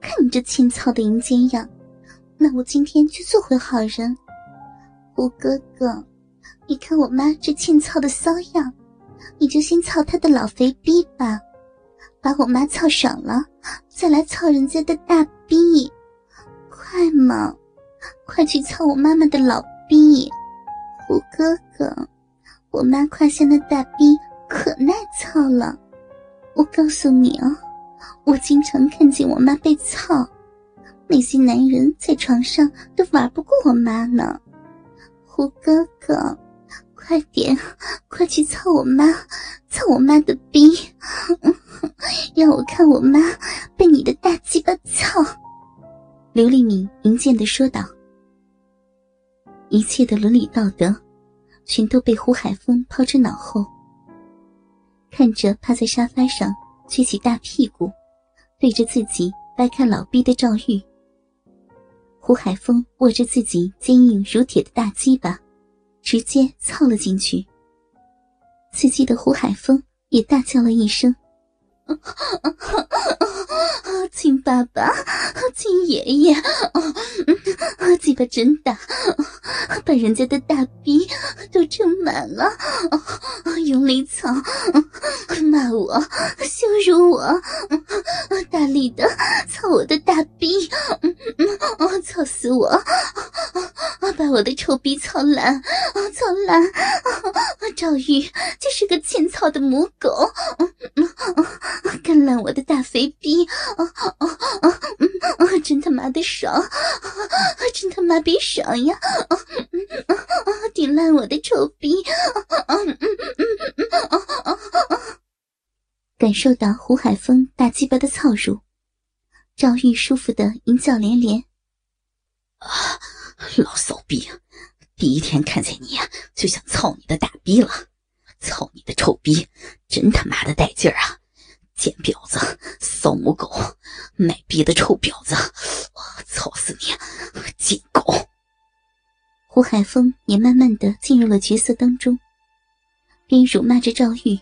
看你这欠操的淫奸样，那我今天就做回好人。胡哥哥，你看我妈这欠操的骚样，你就先操她的老肥逼吧，把我妈操爽了，再来操人家的大逼，快嘛，快去操我妈妈的老逼。胡哥哥，我妈胯下那大逼可耐操了，我告诉你哦。我经常看见我妈被操，那些男人在床上都玩不过我妈呢。胡哥哥，快点，快去操我妈，操我妈的逼，让我看我妈被你的大鸡巴操。刘丽敏淫贱的说道：“一切的伦理道德，全都被胡海峰抛之脑后。”看着趴在沙发上。撅起大屁股，对着自己掰开老逼的赵玉。胡海峰握着自己坚硬如铁的大鸡巴，直接操了进去。刺激的胡海峰也大叫了一声：“ 亲爸爸，亲爷爷，鸡巴真大，把人家的大逼都撑满了，用力操，骂我，羞辱我，大力的操我的大逼，操死我，把我的臭逼操烂，操烂，赵玉就是个欠操的母狗，干烂我的大肥逼，哦哦哦真他妈的爽，真他妈逼爽呀！顶烂我的臭逼！感受到胡海峰大鸡巴的操入，赵玉舒服的淫叫连连。啊，老骚逼，第一天看见你呀就想操你的大逼了，操你的臭逼，真他妈的带劲儿啊！贱婊子，骚母狗，卖逼的臭婊子，我操死你，贱狗！胡海峰也慢慢的进入了角色当中，边辱骂着赵玉。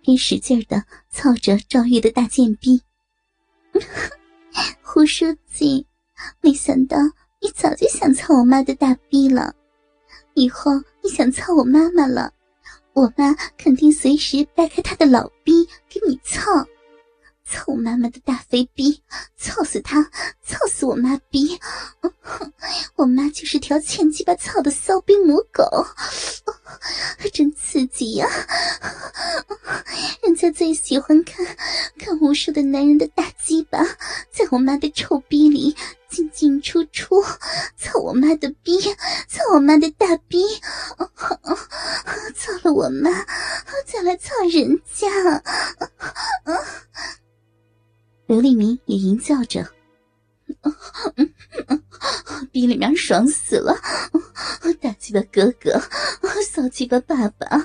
边使劲的操着赵玉的大贱逼，胡书记，没想到你早就想操我妈的大逼了，以后你想操我妈妈了，我妈肯定随时掰开她的老逼给你操。操我妈妈的大肥逼，操死她，操死我妈逼！我妈就是条欠鸡巴操的骚逼母狗，真刺激呀！人家最喜欢看看无数的男人的大鸡巴在我妈的臭逼里进进出出，操我妈的逼，操我妈的大逼！操了我妈，再来操人家！刘立明也淫叫着：“逼里面爽死了，大鸡巴哥哥，骚鸡巴爸爸，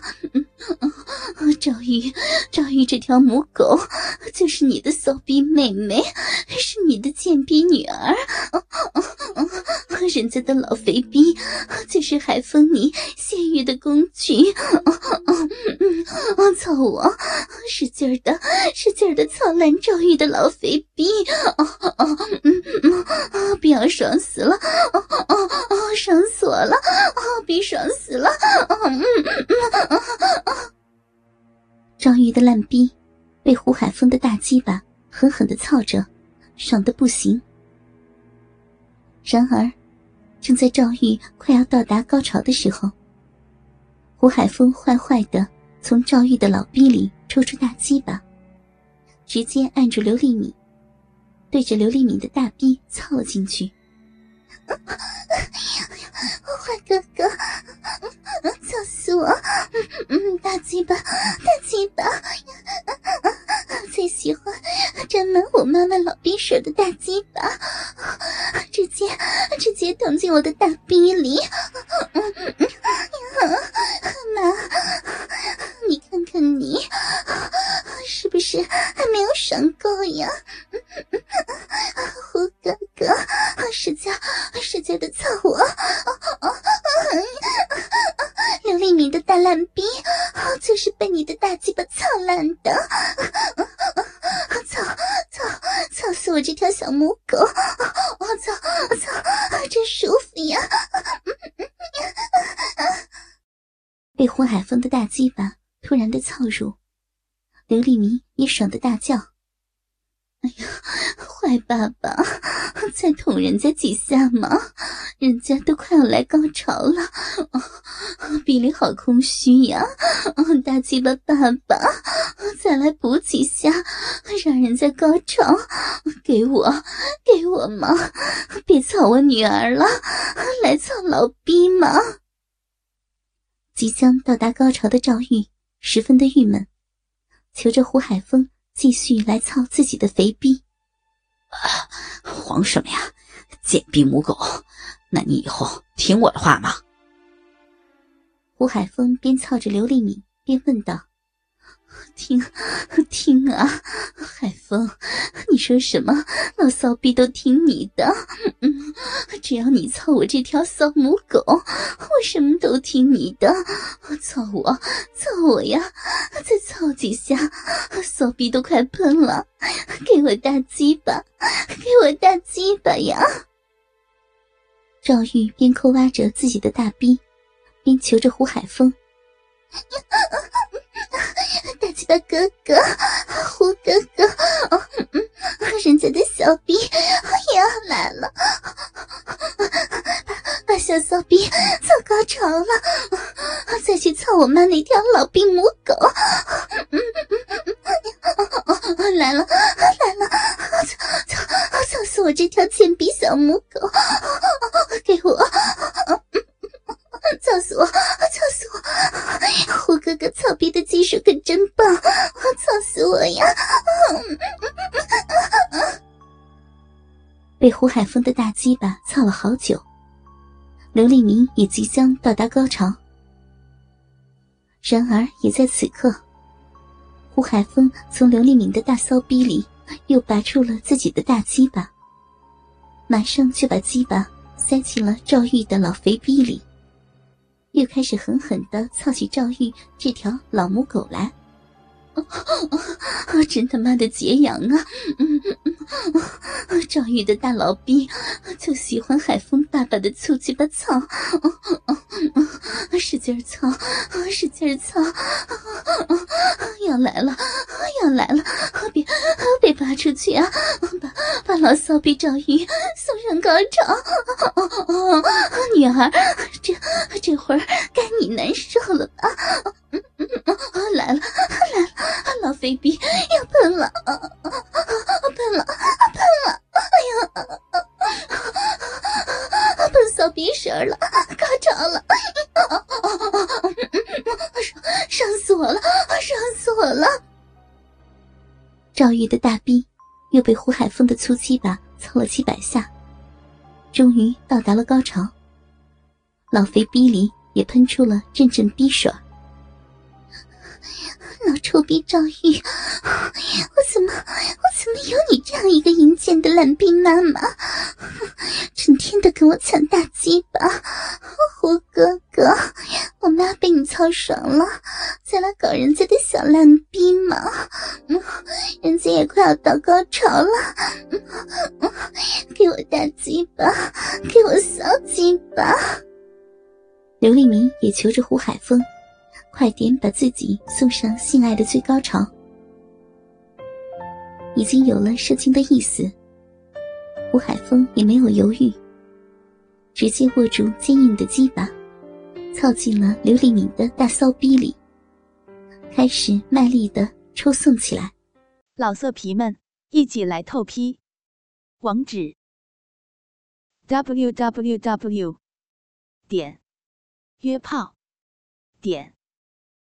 赵玉，赵玉这条母狗就是你的骚逼妹妹，是你的贱逼女儿，人家的老肥逼就是海风你泄欲的工具，操我，使劲的，使劲的操烂赵玉的老肥逼，逼要爽死了。”哦哦哦！爽死我了！哦，逼爽死了！嗯嗯嗯赵玉的烂逼被胡海峰的大鸡巴狠狠的操着，爽的不行。然而，正在赵玉快要到达高潮的时候，胡海峰坏坏的从赵玉的老逼里抽出大鸡巴，直接按住刘丽敏，对着刘丽敏的大逼操了进去。坏哥哥，操死我！嗯嗯大鸡巴，大鸡巴，最喜欢沾满我妈妈老匕首的大鸡巴，直接直接捅进我的大逼里。就是被你的大鸡巴操烂的。操操操死我这条小母狗！我操操，真舒服呀！被胡海峰的大鸡巴突然的操入，刘丽明也爽的大叫：“哎呀，坏爸爸，再捅人家几下嘛！人家都快要来高潮了，鼻里好空虚呀！哦大鸡巴爸爸，再来补几下，让人家高潮！给我，给我嘛！别操我女儿了，来操老逼嘛！”即将到达高潮的赵玉十分的郁闷，求着胡海峰继续来操自己的肥逼。啊，慌什么呀，贱逼母狗！那你以后听我的话吗？胡海峰边操着刘丽敏边问道。听，听啊，海峰，你说什么，老骚逼都听你的。只要你操我这条骚母狗，我什么都听你的。操我，操我呀！再操几下，骚逼都快喷了。给我大鸡巴，给我大鸡巴呀！赵玉边抠挖着自己的大逼，边求着胡海峰。大鸡巴哥哥，胡哥哥，人家的小逼也要来了，把把小骚逼操高潮了，再去操我妈那条老逼母胡海峰的大鸡巴操了好久，刘立明也即将到达高潮。然而，也在此刻，胡海峰从刘立明的大骚逼里又拔出了自己的大鸡巴，马上就把鸡巴塞进了赵玉的老肥逼里。又开始狠狠的操起赵玉这条老母狗来，真他妈的解痒啊！嗯嗯嗯赵玉的大老逼就喜欢海风爸爸的粗鸡巴操，使劲操，使劲操，要来了，要来了！别别拔出去啊！把把老骚逼赵玉送上高潮，女儿，这这会儿该你难受了吧？嗯嗯嗯来了来了，老肥逼要喷了，喷了喷了！哎呀，喷骚逼神了，高潮了！伤伤死我了，伤死我了！赵玉的大逼又被胡海峰的粗鸡巴操了几百下，终于到达了高潮。老肥逼里也喷出了阵阵逼水。老臭逼赵玉，我怎么我怎么有你这样一个淫贱的烂逼妈妈？整天的跟我抢大鸡巴，胡哥哥，我妈被你操爽了，再来搞人家的小烂逼嘛？嗯，人家也快要到高潮了，给我大鸡巴，给我小鸡巴！刘立明也求着胡海峰。快点把自己送上性爱的最高潮！已经有了射精的意思，胡海峰也没有犹豫，直接握住坚硬的鸡巴，操进了刘丽敏的大骚逼里，开始卖力的抽送起来。老色皮们，一起来透批！网址：w w w. 点约炮点。